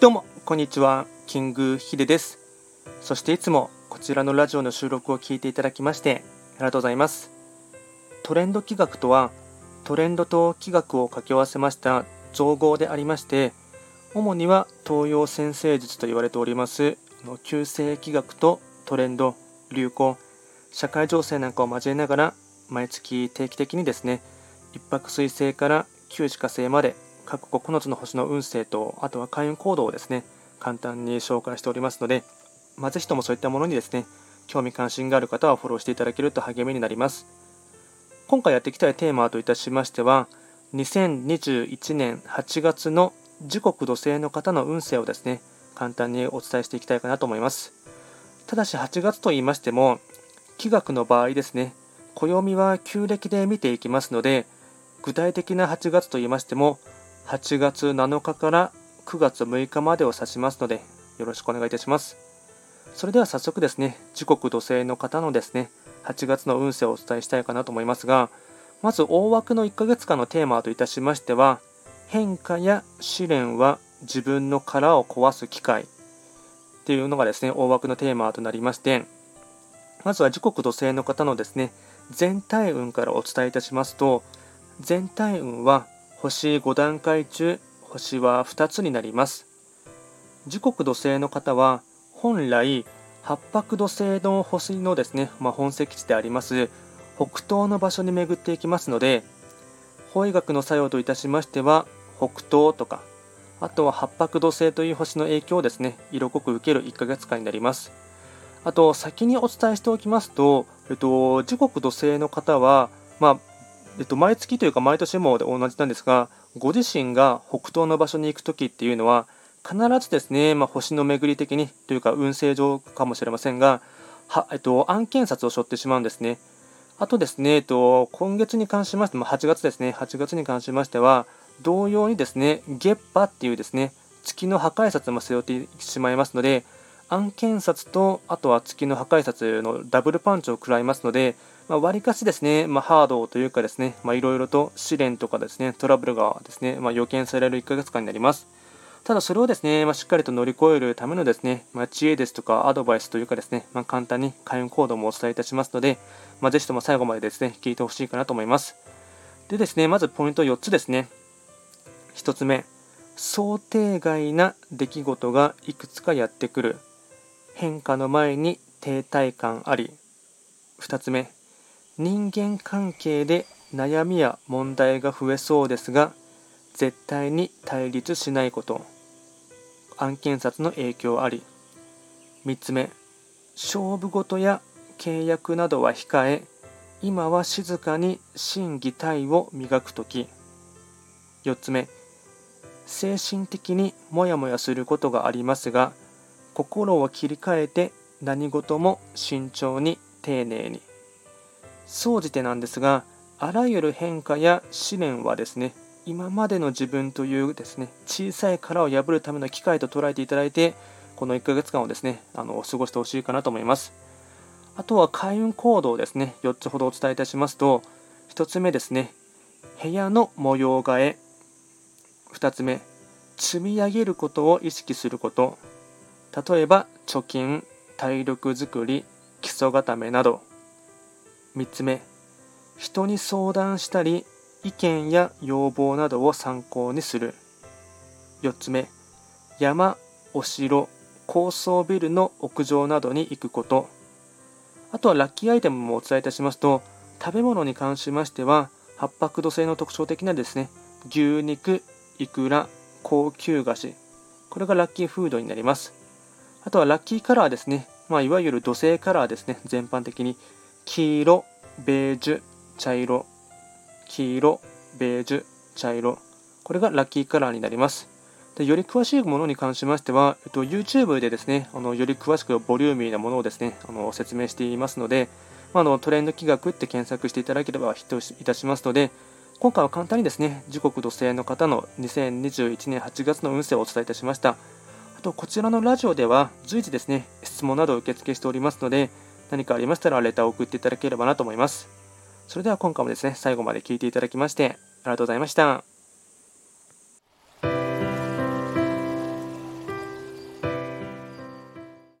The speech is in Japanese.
どうも、こんにちは。キングヒデです。そしていつもこちらのラジオの収録を聞いていただきましてありがとうございます。トレンド企画とは、トレンドと企画を掛け合わせました造語でありまして、主には東洋先生術と言われております旧世企画とトレンド、流行、社会情勢なんかを交えながら毎月定期的にですね、一泊水星から旧歯科星まで各9つの星の運勢と、あとは開運行動をですね、簡単に紹介しておりますので、まあ、ぜひともそういったものにですね、興味関心がある方はフォローしていただけると励みになります。今回やっていきたいテーマといたしましては、2021年8月の時刻土星の方の運勢をですね、簡単にお伝えしていきたいかなと思います。ただし8月と言いましても、気学の場合ですね、暦は旧暦で見ていきますので、具体的な8月と言いましても、8月7日から9月6日までを指しますので、よろしくお願いいたします。それでは早速ですね、時刻土星の方のですね、8月の運勢をお伝えしたいかなと思いますが、まず大枠の1ヶ月間のテーマといたしましては、変化や試練は自分の殻を壊す機会っていうのがですね、大枠のテーマとなりまして、まずは時刻土星の方のですね、全体運からお伝えいたしますと、全体運は星5段階中、星は2つになります。時刻土星の方は、本来、八白土星の星のですね、まあ、本石地であります北東の場所に巡っていきますので、法医学の作用といたしましては、北東とか、あとは八白土星という星の影響をですね、色濃く受ける1ヶ月間になります。あと、先にお伝えしておきますと、えっと、時刻土星の方は、まあ、えっと、毎月というか毎年も同じなんですが、ご自身が北東の場所に行くときっていうのは、必ずですね、まあ、星の巡り的にというか運勢上かもしれませんが、はえっと、案件札を背負ってしまうんですね。あとですね、えっと、今月に関しましても、8月ですね、8月に関しましては、同様にですね、月波っていうですね、月の破壊札も背負ってしまいますので、案件札と、あとは月の破壊札のダブルパンチを食らいますので、まあ、割かしですね、まあ、ハードというかですね、いろいろと試練とかですね、トラブルがですね、まあ、予見される1ヶ月間になります。ただそれをですね、まあ、しっかりと乗り越えるためのですね、まあ、知恵ですとかアドバイスというかですね、まあ、簡単に開運行動もお伝えいたしますので、まあ、ぜひとも最後までですね、聞いてほしいかなと思います。でですね、まずポイント4つですね。1つ目、想定外な出来事がいくつかやってくる。変化の前に停滞感あり。2つ目、人間関係で悩みや問題が増えそうですが絶対に対立しないこと案件札の影響あり3つ目勝負事や契約などは控え今は静かに心技体を磨く時4つ目精神的にモヤモヤすることがありますが心を切り替えて何事も慎重に丁寧に総じてなんですが、あらゆる変化や試練はですね、今までの自分というですね、小さい殻を破るための機会と捉えていただいて、この1ヶ月間をですね、あの過ごしてほしいかなと思います。あとは開運行動ですね、4つほどお伝えいたしますと、1つ目ですね、部屋の模様替え。2つ目、積み上げることを意識すること。例えば、貯金、体力づくり、基礎固めなど。3つ目人に相談したり意見や要望などを参考にする。4つ目山お城高層ビルの屋上などに行くこと。あとはラッキーアイテムもお伝えいたしますと食べ物に関しましては八白土星の特徴的なですね牛肉いくら高級菓子。これがラッキーフードになります。あとはラッキーカラーですね、まあ、いわゆる土星カラーですね全般的に黄色、ベージュ、茶色、黄色、ベージュ、茶色。これがラッキーカラーになります。でより詳しいものに関しましては、えっと、YouTube でですね、あのより詳しくボリューミーなものをですね、あの説明していますので、まあ、のトレンド企画って検索していただければヒットいたしますので、今回は簡単にですね、時刻土星の方の2021年8月の運勢をお伝えいたしました。と、こちらのラジオでは随時ですね、質問などを受付しておりますので、何かありましたらレターを送っていただければなと思います。それでは今回もですね、最後まで聴いていただきましてありがとうございました。